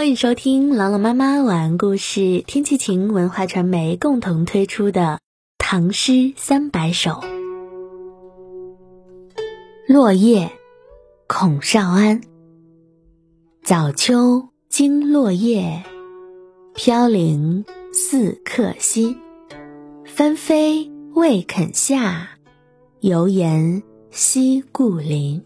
欢迎收听朗朗妈妈晚安故事，天气晴文化传媒共同推出的《唐诗三百首》。落叶，孔少安。早秋惊落叶，飘零似客心。纷飞未肯下，犹言惜故林。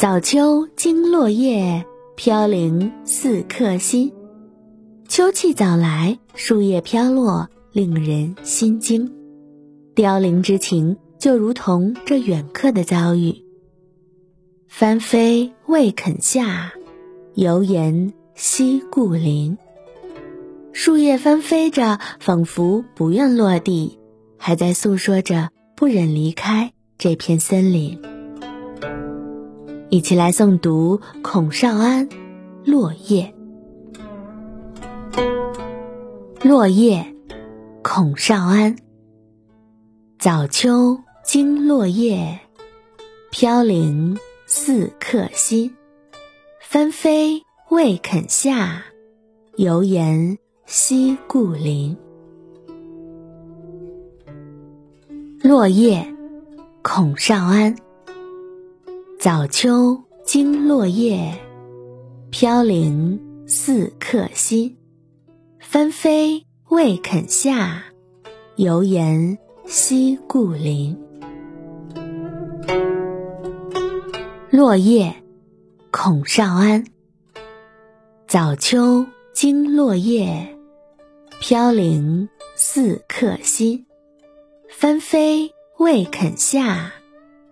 早秋惊落叶，飘零似客心。秋气早来，树叶飘落，令人心惊。凋零之情，就如同这远客的遭遇。翻飞未肯下，犹言惜故林。树叶翻飞着，仿佛不愿落地，还在诉说着不忍离开这片森林。一起来诵读孔少安《落叶》。落叶，孔少安。早秋惊落叶，飘零似客心。纷飞未肯下，犹言惜故邻。落叶，孔少安。早秋惊落叶，飘零似客心。纷飞未肯下，犹言惜故邻。落叶，孔少安。早秋惊落叶，飘零似客心。纷飞未肯下，